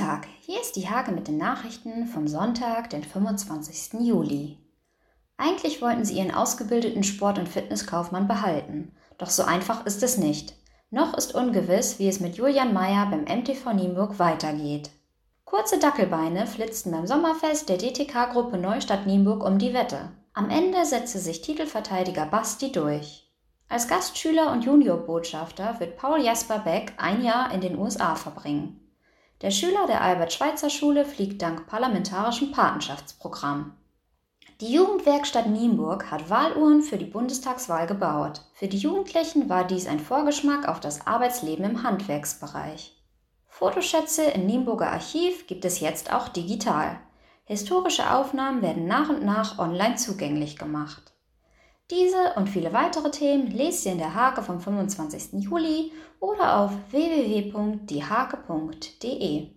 Tag, hier ist die Hage mit den Nachrichten vom Sonntag, den 25. Juli. Eigentlich wollten sie ihren ausgebildeten Sport- und Fitnesskaufmann behalten, doch so einfach ist es nicht. Noch ist ungewiss, wie es mit Julian Mayer beim MTV Nienburg weitergeht. Kurze Dackelbeine flitzten beim Sommerfest der DTK-Gruppe Neustadt Nienburg um die Wette. Am Ende setzte sich Titelverteidiger Basti durch. Als Gastschüler und Juniorbotschafter wird Paul Jasper Beck ein Jahr in den USA verbringen. Der Schüler der Albert-Schweitzer-Schule fliegt dank parlamentarischem Patenschaftsprogramm. Die Jugendwerkstatt Nienburg hat Wahluhren für die Bundestagswahl gebaut. Für die Jugendlichen war dies ein Vorgeschmack auf das Arbeitsleben im Handwerksbereich. Fotoschätze im Nienburger Archiv gibt es jetzt auch digital. Historische Aufnahmen werden nach und nach online zugänglich gemacht. Diese und viele weitere Themen lest ihr in der Hake vom 25. Juli oder auf www.diehake.de.